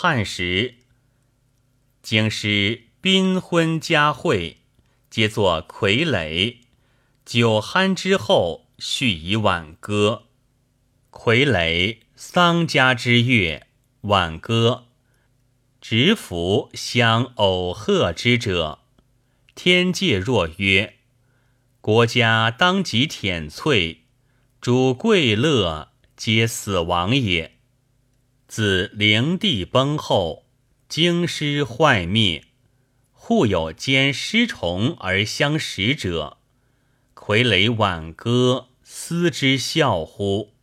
汉时，京师宾婚佳会，皆作傀儡。酒酣之后，续以挽歌。傀儡，丧家之乐；挽歌，执服相偶贺之者。天界若曰：国家当即舔瘁，主贵乐，皆死亡也。自灵帝崩后，京师坏灭，互有兼尸虫而相识者。傀儡挽歌，思之笑乎？